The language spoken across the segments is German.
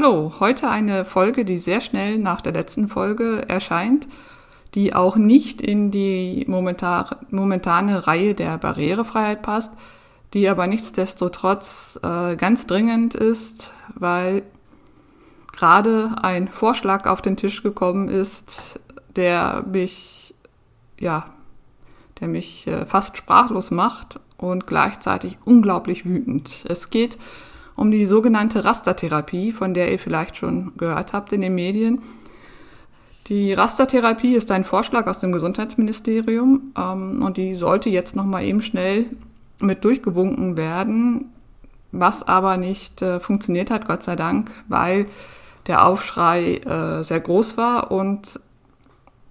Hallo, heute eine Folge, die sehr schnell nach der letzten Folge erscheint, die auch nicht in die momentane Reihe der Barrierefreiheit passt, die aber nichtsdestotrotz äh, ganz dringend ist, weil gerade ein Vorschlag auf den Tisch gekommen ist, der mich, ja, der mich äh, fast sprachlos macht und gleichzeitig unglaublich wütend. Es geht um die sogenannte Rastertherapie, von der ihr vielleicht schon gehört habt in den Medien. Die Rastertherapie ist ein Vorschlag aus dem Gesundheitsministerium ähm, und die sollte jetzt nochmal eben schnell mit durchgewunken werden, was aber nicht äh, funktioniert hat, Gott sei Dank, weil der Aufschrei äh, sehr groß war und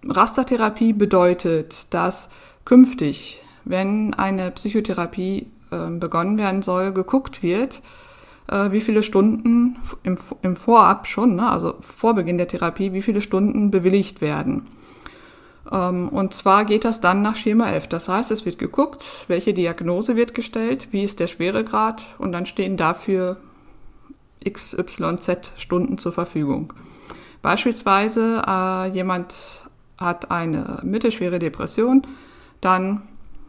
Rastertherapie bedeutet, dass künftig, wenn eine Psychotherapie äh, begonnen werden soll, geguckt wird, äh, wie viele Stunden im, im Vorab schon, ne, also vor Beginn der Therapie, wie viele Stunden bewilligt werden. Ähm, und zwar geht das dann nach Schema F. Das heißt, es wird geguckt, welche Diagnose wird gestellt, wie ist der Schweregrad und dann stehen dafür XYZ Stunden zur Verfügung. Beispielsweise äh, jemand hat eine mittelschwere Depression, dann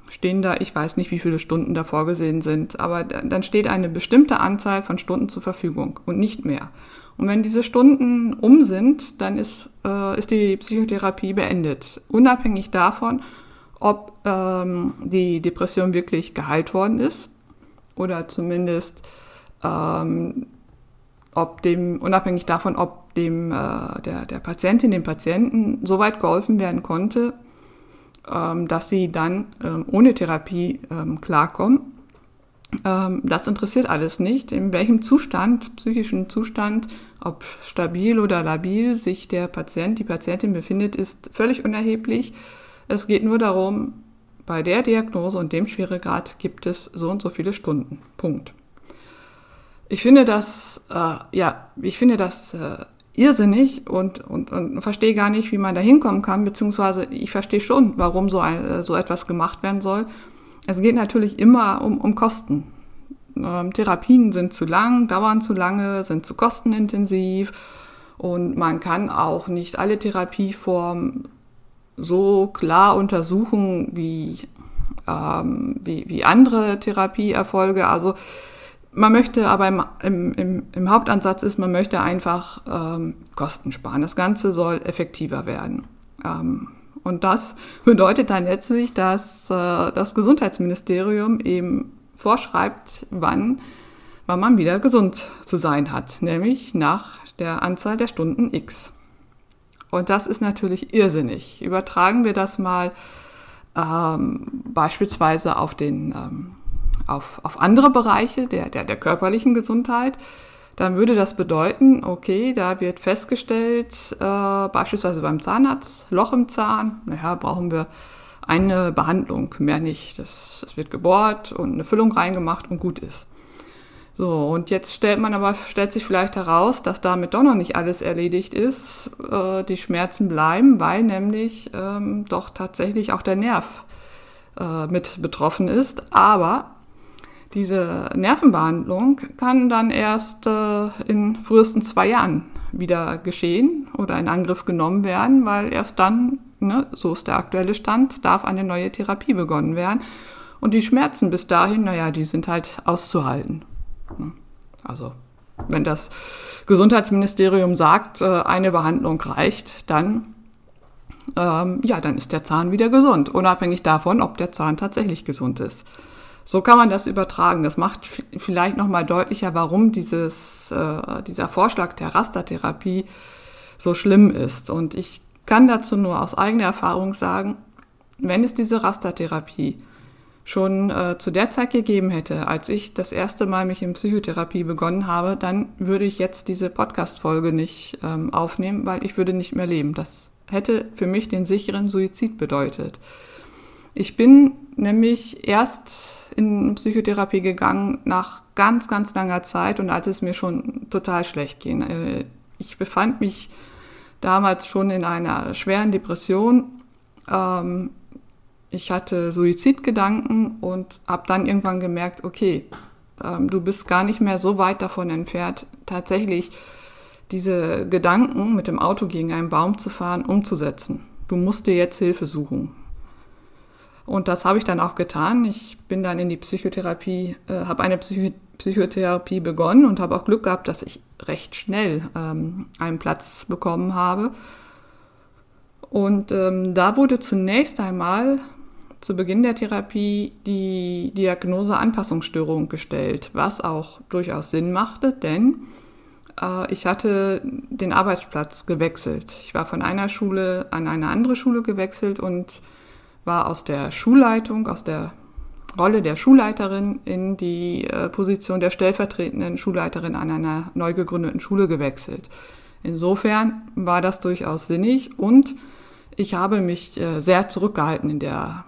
stehen da, ich weiß nicht, wie viele Stunden da vorgesehen sind, aber dann steht eine bestimmte Anzahl von Stunden zur Verfügung und nicht mehr. Und wenn diese Stunden um sind, dann ist, äh, ist die Psychotherapie beendet, unabhängig davon, ob ähm, die Depression wirklich geheilt worden ist oder zumindest ähm, ob dem, unabhängig davon, ob dem äh, der, der Patientin, dem Patienten so weit geholfen werden konnte, dass sie dann ähm, ohne Therapie ähm, klarkommen. das interessiert alles nicht, in welchem Zustand, psychischen Zustand, ob stabil oder labil sich der Patient, die Patientin befindet, ist völlig unerheblich. Es geht nur darum, bei der Diagnose und dem Schweregrad gibt es so und so viele Stunden. Punkt. Ich finde das, äh, ja, ich finde das äh, irrsinnig und, und, und verstehe gar nicht, wie man da hinkommen kann, beziehungsweise ich verstehe schon, warum so, ein, so etwas gemacht werden soll. Es geht natürlich immer um, um Kosten. Ähm, Therapien sind zu lang, dauern zu lange, sind zu kostenintensiv und man kann auch nicht alle Therapieformen so klar untersuchen wie, ähm, wie, wie andere Therapieerfolge. Also man möchte aber im, im, im, im, Hauptansatz ist, man möchte einfach ähm, Kosten sparen. Das Ganze soll effektiver werden. Ähm, und das bedeutet dann letztlich, dass äh, das Gesundheitsministerium eben vorschreibt, wann, wann man wieder gesund zu sein hat, nämlich nach der Anzahl der Stunden X. Und das ist natürlich irrsinnig. Übertragen wir das mal ähm, beispielsweise auf den ähm, auf, auf andere Bereiche der, der, der körperlichen Gesundheit, dann würde das bedeuten, okay, da wird festgestellt, äh, beispielsweise beim Zahnarzt, Loch im Zahn, naja, brauchen wir eine Behandlung, mehr nicht. Das, das wird gebohrt und eine Füllung reingemacht und gut ist. So, und jetzt stellt man aber, stellt sich vielleicht heraus, dass damit doch noch nicht alles erledigt ist. Äh, die Schmerzen bleiben, weil nämlich ähm, doch tatsächlich auch der Nerv äh, mit betroffen ist. Aber Diese Nervenbehandlung kann dann erst äh, in frühestens zwei Jahren wieder geschehen oder in Angriff genommen werden, weil erst dann, ne, so ist der aktuelle Stand, darf eine neue Therapie begonnen werden. Und die Schmerzen bis dahin, naja, die sind halt auszuhalten. Also, wenn das Gesundheitsministerium sagt, äh, eine Behandlung reicht, dann, ähm, ja, dann ist der Zahn wieder gesund, unabhängig davon, ob der Zahn tatsächlich gesund ist. So kann man das übertragen. Das macht vielleicht nochmal deutlicher, warum dieses, äh, dieser Vorschlag der Rastertherapie so schlimm ist. Und ich kann dazu nur aus eigener Erfahrung sagen, wenn es diese Rastertherapie schon äh, zu der Zeit gegeben hätte, als ich das erste Mal mich in Psychotherapie begonnen habe, dann würde ich jetzt diese Podcast-Folge nicht ähm, aufnehmen, weil ich würde nicht mehr leben. Das hätte für mich den sicheren Suizid bedeutet. Ich bin nämlich erst in Psychotherapie gegangen nach ganz, ganz langer Zeit und als es mir schon total schlecht ging. Äh, ich befand mich damals schon in einer schweren Depression. Ähm, ich hatte Suizidgedanken und habe dann irgendwann gemerkt, okay, ähm, du bist gar nicht mehr so weit davon entfernt, tatsächlich diese Gedanken mit dem Auto gegen einen Baum zu fahren, umzusetzen. Du musst dir jetzt Hilfe suchen. Und das habe ich dann auch getan. Ich bin dann in die Psychotherapie, äh, habe eine Psycho Psychotherapie begonnen und habe auch Glück gehabt, dass ich recht schnell ähm, einen Platz bekommen habe. Und ähm, da wurde zunächst einmal zu Beginn der Therapie die Diagnose Anpassungsstörung gestellt, was auch durchaus Sinn machte, denn äh, ich hatte den Arbeitsplatz gewechselt. Ich war von einer Schule an eine andere Schule gewechselt und war aus der Schulleitung, aus der Rolle der Schulleiterin in die äh, Position der stellvertretenden Schulleiterin an einer neu gegründeten Schule gewechselt. Insofern war das durchaus sinnig und ich habe mich äh, sehr zurückgehalten in der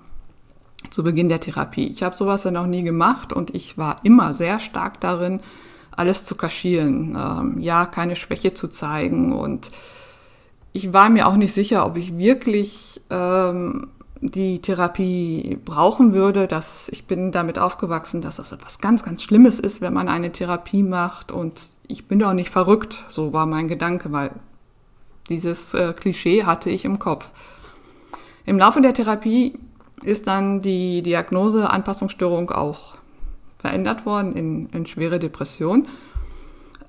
zu Beginn der Therapie. Ich habe sowas ja noch nie gemacht und ich war immer sehr stark darin, alles zu kaschieren, ähm, ja, keine Schwäche zu zeigen und ich war mir auch nicht sicher, ob ich wirklich ähm, die Therapie brauchen würde. Dass ich bin damit aufgewachsen, dass das etwas ganz, ganz Schlimmes ist, wenn man eine Therapie macht. Und ich bin doch nicht verrückt. So war mein Gedanke, weil dieses äh, Klischee hatte ich im Kopf. Im Laufe der Therapie ist dann die Diagnose Anpassungsstörung auch verändert worden in, in schwere Depression.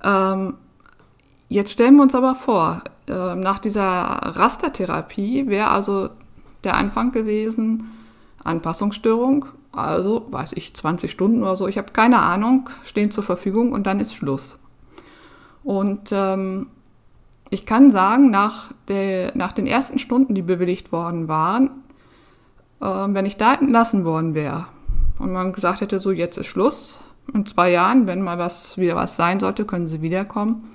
Ähm, jetzt stellen wir uns aber vor, äh, nach dieser Rastertherapie wäre also der Anfang gewesen. Anpassungsstörung, also weiß ich, 20 Stunden oder so, ich habe keine Ahnung, stehen zur Verfügung und dann ist Schluss. Und ähm, ich kann sagen, nach, der, nach den ersten Stunden, die bewilligt worden waren, äh, wenn ich da entlassen worden wäre und man gesagt hätte, so jetzt ist Schluss, in zwei Jahren, wenn mal was wieder was sein sollte, können Sie wiederkommen,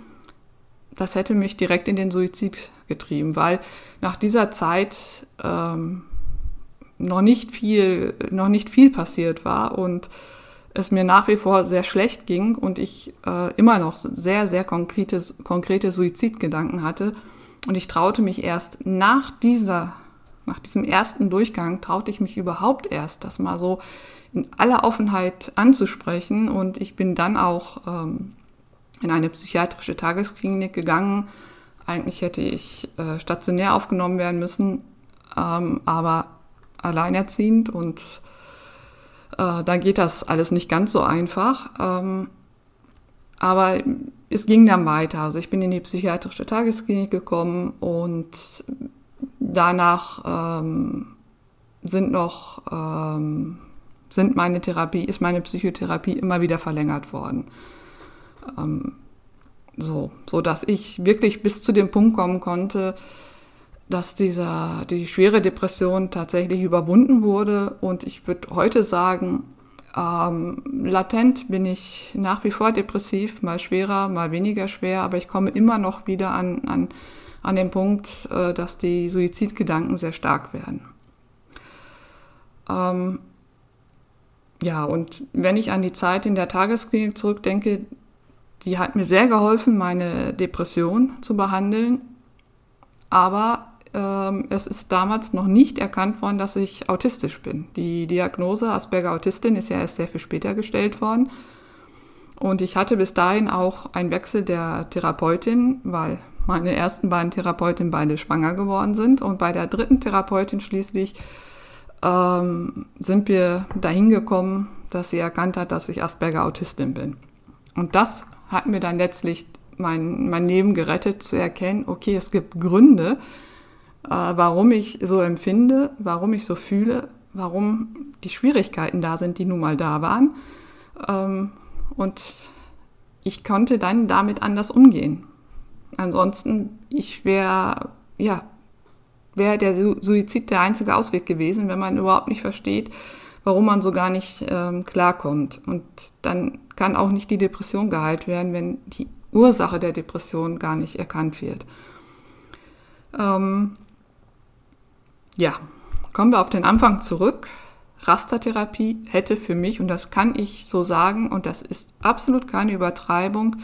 das hätte mich direkt in den Suizid getrieben, weil nach dieser Zeit ähm, noch nicht viel, noch nicht viel passiert war und es mir nach wie vor sehr schlecht ging und ich äh, immer noch sehr, sehr konkrete, konkrete Suizidgedanken hatte. Und ich traute mich erst nach dieser, nach diesem ersten Durchgang, traute ich mich überhaupt erst, das mal so in aller Offenheit anzusprechen. Und ich bin dann auch ähm, in eine psychiatrische Tagesklinik gegangen. Eigentlich hätte ich äh, stationär aufgenommen werden müssen, ähm, aber alleinerziehend und äh, da geht das alles nicht ganz so einfach. Ähm, aber es ging dann weiter. Also ich bin in die psychiatrische Tagesklinik gekommen und danach ähm, sind noch ähm, sind meine Therapie, ist meine Psychotherapie immer wieder verlängert worden. Ähm, so, so dass ich wirklich bis zu dem Punkt kommen konnte, dass dieser, die schwere Depression tatsächlich überwunden wurde. Und ich würde heute sagen, ähm, latent bin ich nach wie vor depressiv, mal schwerer, mal weniger schwer, aber ich komme immer noch wieder an, an, an den Punkt, äh, dass die Suizidgedanken sehr stark werden. Ähm, ja, und wenn ich an die Zeit in der Tagesklinik zurückdenke, die hat mir sehr geholfen, meine Depression zu behandeln. Aber ähm, es ist damals noch nicht erkannt worden, dass ich autistisch bin. Die Diagnose Asperger Autistin ist ja erst sehr viel später gestellt worden. Und ich hatte bis dahin auch einen Wechsel der Therapeutin, weil meine ersten beiden Therapeutinnen beide schwanger geworden sind. Und bei der dritten Therapeutin schließlich ähm, sind wir dahin gekommen, dass sie erkannt hat, dass ich Asperger Autistin bin. Und das hat mir dann letztlich mein, mein Leben gerettet, zu erkennen, okay, es gibt Gründe, äh, warum ich so empfinde, warum ich so fühle, warum die Schwierigkeiten da sind, die nun mal da waren. Ähm, und ich konnte dann damit anders umgehen. Ansonsten, ich wäre, ja, wäre der Suizid der einzige Ausweg gewesen, wenn man überhaupt nicht versteht, warum man so gar nicht ähm, klarkommt. Und dann kann auch nicht die Depression geheilt werden, wenn die Ursache der Depression gar nicht erkannt wird. Ähm, ja, kommen wir auf den Anfang zurück. Rastertherapie hätte für mich, und das kann ich so sagen, und das ist absolut keine Übertreibung,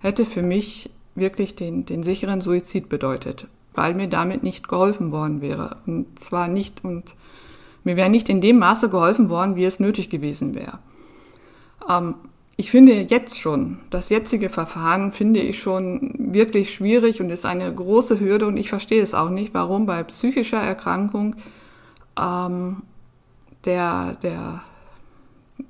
hätte für mich wirklich den, den sicheren Suizid bedeutet, weil mir damit nicht geholfen worden wäre. Und zwar nicht, und mir wäre nicht in dem Maße geholfen worden, wie es nötig gewesen wäre. Ähm, ich finde jetzt schon, das jetzige Verfahren finde ich schon wirklich schwierig und ist eine große Hürde und ich verstehe es auch nicht, warum bei psychischer Erkrankung ähm, der, der,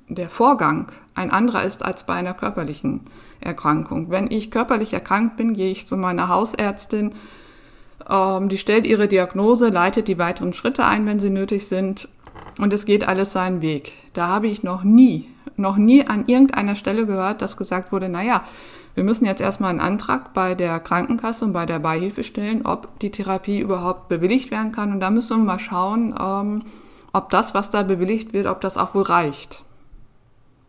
der Vorgang ein anderer ist als bei einer körperlichen Erkrankung. Wenn ich körperlich erkrankt bin, gehe ich zu meiner Hausärztin, ähm, die stellt ihre Diagnose, leitet die weiteren Schritte ein, wenn sie nötig sind und es geht alles seinen Weg. Da habe ich noch nie, noch nie an irgendeiner Stelle gehört, dass gesagt wurde, naja, wir müssen jetzt erstmal einen Antrag bei der Krankenkasse und bei der Beihilfe stellen, ob die Therapie überhaupt bewilligt werden kann. Und da müssen wir mal schauen, ähm, ob das, was da bewilligt wird, ob das auch wohl reicht.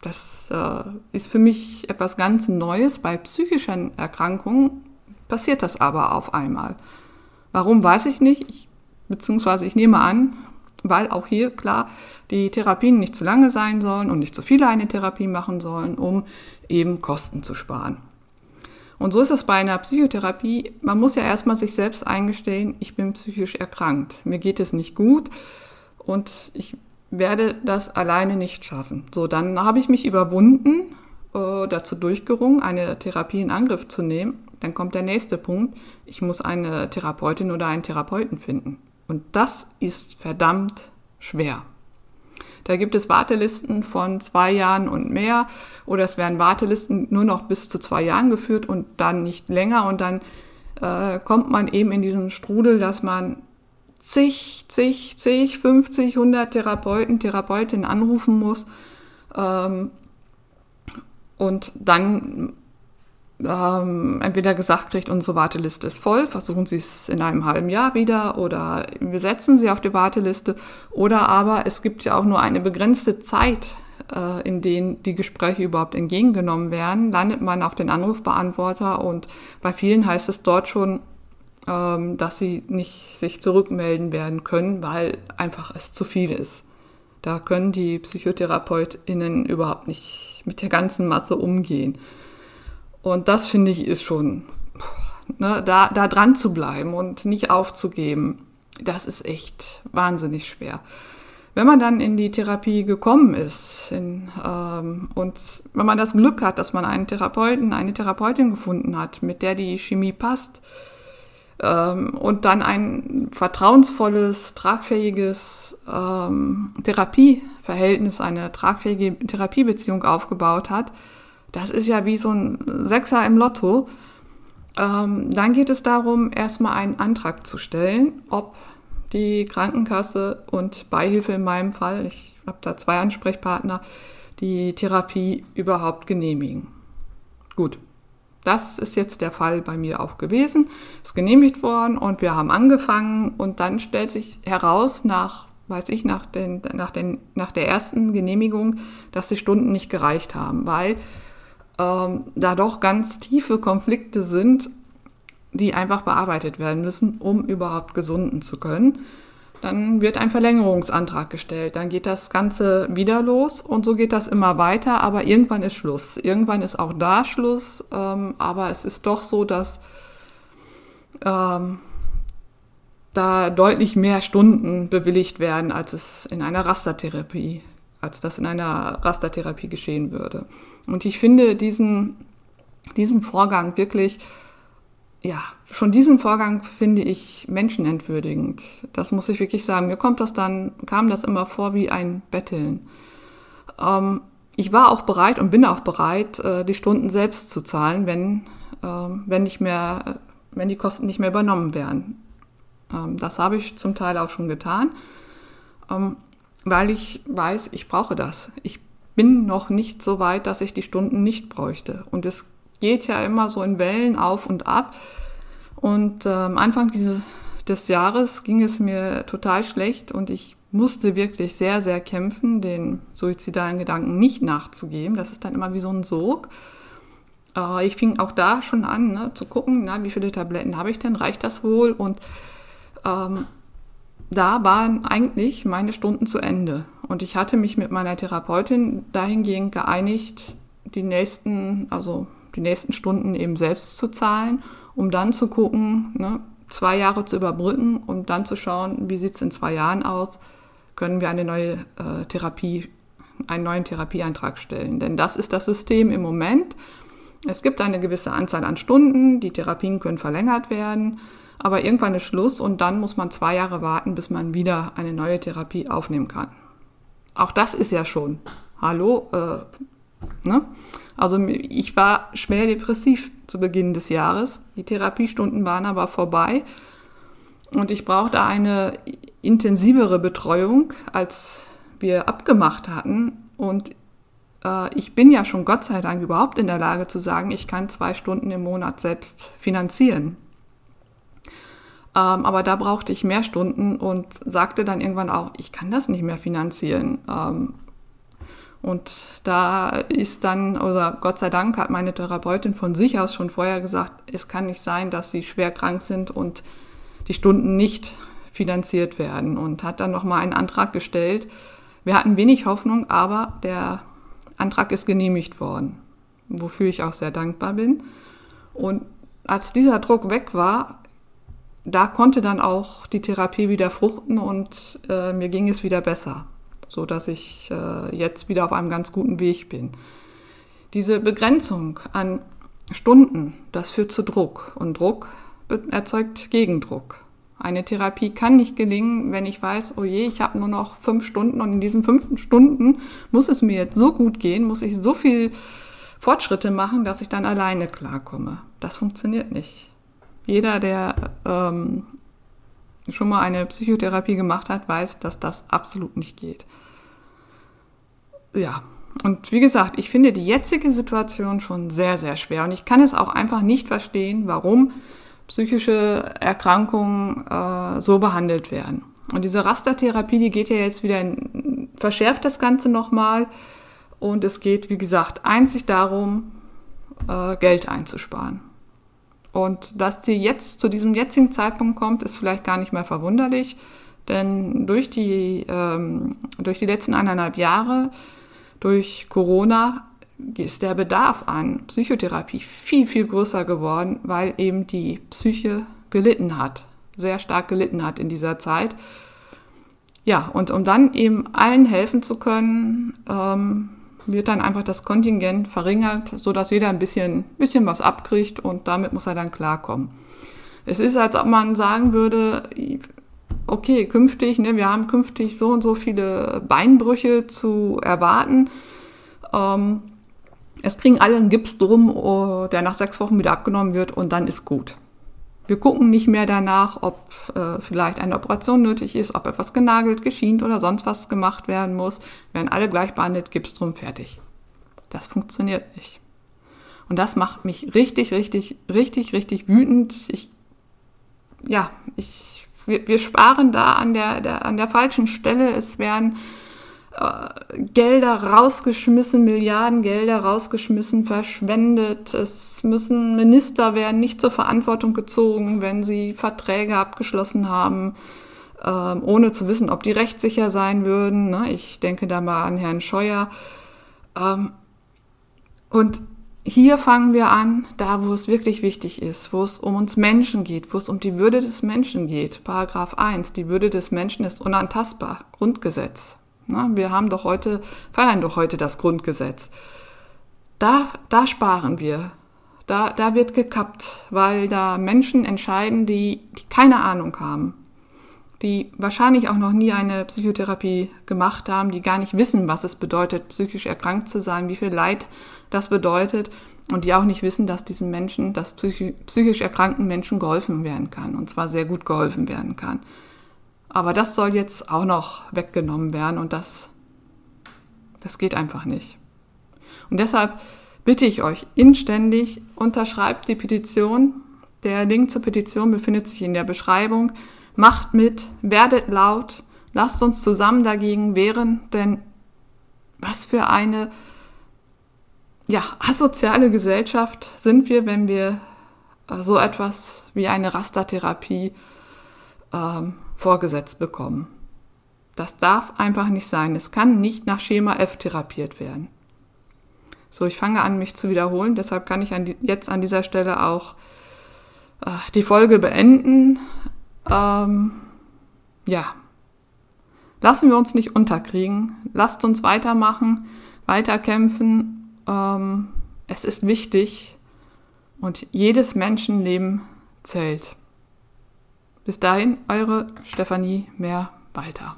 Das äh, ist für mich etwas ganz Neues. Bei psychischen Erkrankungen passiert das aber auf einmal. Warum weiß ich nicht, ich, beziehungsweise ich nehme an, weil auch hier klar die Therapien nicht zu lange sein sollen und nicht zu viele eine Therapie machen sollen, um eben Kosten zu sparen. Und so ist es bei einer Psychotherapie. Man muss ja erstmal sich selbst eingestehen, ich bin psychisch erkrankt. Mir geht es nicht gut und ich werde das alleine nicht schaffen. So, dann habe ich mich überwunden, äh, dazu durchgerungen, eine Therapie in Angriff zu nehmen. Dann kommt der nächste Punkt. Ich muss eine Therapeutin oder einen Therapeuten finden. Und das ist verdammt schwer. Da gibt es Wartelisten von zwei Jahren und mehr oder es werden Wartelisten nur noch bis zu zwei Jahren geführt und dann nicht länger und dann äh, kommt man eben in diesen Strudel, dass man zig, zig, zig, 50, 100 Therapeuten, Therapeutinnen anrufen muss ähm, und dann ähm, entweder gesagt kriegt, unsere Warteliste ist voll, versuchen Sie es in einem halben Jahr wieder oder wir setzen Sie auf die Warteliste oder aber es gibt ja auch nur eine begrenzte Zeit, äh, in denen die Gespräche überhaupt entgegengenommen werden, landet man auf den Anrufbeantworter und bei vielen heißt es dort schon, ähm, dass sie nicht sich zurückmelden werden können, weil einfach es zu viel ist. Da können die PsychotherapeutInnen überhaupt nicht mit der ganzen Masse umgehen. Und das finde ich ist schon, ne, da, da dran zu bleiben und nicht aufzugeben, das ist echt wahnsinnig schwer. Wenn man dann in die Therapie gekommen ist in, ähm, und wenn man das Glück hat, dass man einen Therapeuten, eine Therapeutin gefunden hat, mit der die Chemie passt, ähm, und dann ein vertrauensvolles, tragfähiges ähm, Therapieverhältnis, eine tragfähige Therapiebeziehung aufgebaut hat, das ist ja wie so ein Sechser im Lotto. Ähm, dann geht es darum, erstmal einen Antrag zu stellen, ob die Krankenkasse und Beihilfe in meinem Fall, ich habe da zwei Ansprechpartner, die Therapie überhaupt genehmigen. Gut, das ist jetzt der Fall bei mir auch gewesen, ist genehmigt worden und wir haben angefangen und dann stellt sich heraus nach weiß ich, nach, den, nach, den, nach der ersten Genehmigung, dass die Stunden nicht gereicht haben, weil ähm, da doch ganz tiefe Konflikte sind, die einfach bearbeitet werden müssen, um überhaupt gesunden zu können. Dann wird ein Verlängerungsantrag gestellt, dann geht das Ganze wieder los und so geht das immer weiter, aber irgendwann ist Schluss. Irgendwann ist auch da Schluss, ähm, aber es ist doch so, dass ähm, da deutlich mehr Stunden bewilligt werden, als es in einer Rastertherapie, als das in einer Rastertherapie geschehen würde. Und ich finde diesen, diesen Vorgang wirklich, ja, schon diesen Vorgang finde ich menschenentwürdigend. Das muss ich wirklich sagen. Mir kommt das dann, kam das immer vor wie ein Betteln. Ähm, ich war auch bereit und bin auch bereit, äh, die Stunden selbst zu zahlen, wenn, äh, wenn nicht mehr, wenn die Kosten nicht mehr übernommen werden. Ähm, das habe ich zum Teil auch schon getan, ähm, weil ich weiß, ich brauche das. Ich bin noch nicht so weit, dass ich die Stunden nicht bräuchte. Und es geht ja immer so in Wellen auf und ab. Und äh, am Anfang dieses, des Jahres ging es mir total schlecht und ich musste wirklich sehr, sehr kämpfen, den suizidalen Gedanken nicht nachzugeben. Das ist dann immer wie so ein Sog. Äh, ich fing auch da schon an, ne, zu gucken, na, wie viele Tabletten habe ich denn, reicht das wohl? Und ähm, da waren eigentlich meine Stunden zu Ende. Und ich hatte mich mit meiner Therapeutin dahingehend geeinigt, die nächsten, also die nächsten Stunden eben selbst zu zahlen, um dann zu gucken, ne, zwei Jahre zu überbrücken und dann zu schauen, wie sieht es in zwei Jahren aus, können wir eine neue äh, Therapie, einen neuen Therapieantrag stellen. Denn das ist das System im Moment. Es gibt eine gewisse Anzahl an Stunden, die Therapien können verlängert werden. Aber irgendwann ist Schluss und dann muss man zwei Jahre warten, bis man wieder eine neue Therapie aufnehmen kann. Auch das ist ja schon. Hallo? Äh, ne? Also ich war schwer depressiv zu Beginn des Jahres. Die Therapiestunden waren aber vorbei und ich brauchte eine intensivere Betreuung, als wir abgemacht hatten. Und äh, ich bin ja schon Gott sei Dank überhaupt in der Lage zu sagen, ich kann zwei Stunden im Monat selbst finanzieren. Ähm, aber da brauchte ich mehr Stunden und sagte dann irgendwann auch, ich kann das nicht mehr finanzieren. Ähm, und da ist dann, oder Gott sei Dank hat meine Therapeutin von sich aus schon vorher gesagt, es kann nicht sein, dass sie schwer krank sind und die Stunden nicht finanziert werden und hat dann nochmal einen Antrag gestellt. Wir hatten wenig Hoffnung, aber der Antrag ist genehmigt worden, wofür ich auch sehr dankbar bin. Und als dieser Druck weg war, da konnte dann auch die Therapie wieder fruchten und äh, mir ging es wieder besser, so dass ich äh, jetzt wieder auf einem ganz guten Weg bin. Diese Begrenzung an Stunden, das führt zu Druck und Druck erzeugt Gegendruck. Eine Therapie kann nicht gelingen, wenn ich weiß, oh je, ich habe nur noch fünf Stunden und in diesen fünf Stunden muss es mir jetzt so gut gehen, muss ich so viel Fortschritte machen, dass ich dann alleine klarkomme. Das funktioniert nicht. Jeder, der ähm, schon mal eine Psychotherapie gemacht hat, weiß, dass das absolut nicht geht. Ja, und wie gesagt, ich finde die jetzige Situation schon sehr, sehr schwer. Und ich kann es auch einfach nicht verstehen, warum psychische Erkrankungen äh, so behandelt werden. Und diese Rastertherapie, die geht ja jetzt wieder, in, verschärft das Ganze nochmal. Und es geht, wie gesagt, einzig darum, äh, Geld einzusparen. Und dass sie jetzt zu diesem jetzigen Zeitpunkt kommt, ist vielleicht gar nicht mehr verwunderlich, denn durch die, ähm, durch die letzten eineinhalb Jahre, durch Corona, ist der Bedarf an Psychotherapie viel, viel größer geworden, weil eben die Psyche gelitten hat, sehr stark gelitten hat in dieser Zeit. Ja, und um dann eben allen helfen zu können, ähm, wird dann einfach das Kontingent verringert, sodass jeder ein bisschen, bisschen was abkriegt und damit muss er dann klarkommen. Es ist, als ob man sagen würde, okay, künftig, ne, wir haben künftig so und so viele Beinbrüche zu erwarten. Ähm, es kriegen alle einen Gips drum, oh, der nach sechs Wochen wieder abgenommen wird und dann ist gut. Wir gucken nicht mehr danach, ob äh, vielleicht eine Operation nötig ist, ob etwas genagelt, geschient oder sonst was gemacht werden muss. Werden alle gleich behandelt, Gips drum, fertig. Das funktioniert nicht. Und das macht mich richtig, richtig, richtig, richtig wütend. Ich, ja, ich, wir, wir sparen da an der, der, an der falschen Stelle. Es werden äh, Gelder rausgeschmissen, Milliarden Gelder rausgeschmissen, verschwendet. Es müssen Minister werden nicht zur Verantwortung gezogen, wenn sie Verträge abgeschlossen haben, ähm, ohne zu wissen, ob die rechtssicher sein würden. Ne? Ich denke da mal an Herrn Scheuer. Ähm, und hier fangen wir an, da wo es wirklich wichtig ist, wo es um uns Menschen geht, wo es um die Würde des Menschen geht. Paragraph 1, die Würde des Menschen ist unantastbar. Grundgesetz. Na, wir haben doch heute, feiern doch heute das Grundgesetz. Da, da sparen wir. Da, da wird gekappt, weil da Menschen entscheiden, die, die keine Ahnung haben die wahrscheinlich auch noch nie eine Psychotherapie gemacht haben, die gar nicht wissen, was es bedeutet, psychisch erkrankt zu sein, wie viel Leid das bedeutet und die auch nicht wissen, dass diesen Menschen, dass psychisch erkrankten Menschen geholfen werden kann und zwar sehr gut geholfen werden kann. Aber das soll jetzt auch noch weggenommen werden und das, das geht einfach nicht. Und deshalb bitte ich euch inständig, unterschreibt die Petition. Der Link zur Petition befindet sich in der Beschreibung. Macht mit, werdet laut, lasst uns zusammen dagegen wehren, denn was für eine ja, asoziale Gesellschaft sind wir, wenn wir so etwas wie eine Rastertherapie ähm, vorgesetzt bekommen. Das darf einfach nicht sein. Es kann nicht nach Schema F therapiert werden. So, ich fange an, mich zu wiederholen. Deshalb kann ich an die, jetzt an dieser Stelle auch äh, die Folge beenden. Ähm, ja, lassen wir uns nicht unterkriegen. Lasst uns weitermachen, weiterkämpfen. Ähm, es ist wichtig und jedes Menschenleben zählt. Bis dahin, eure Stefanie Mehr-Walter.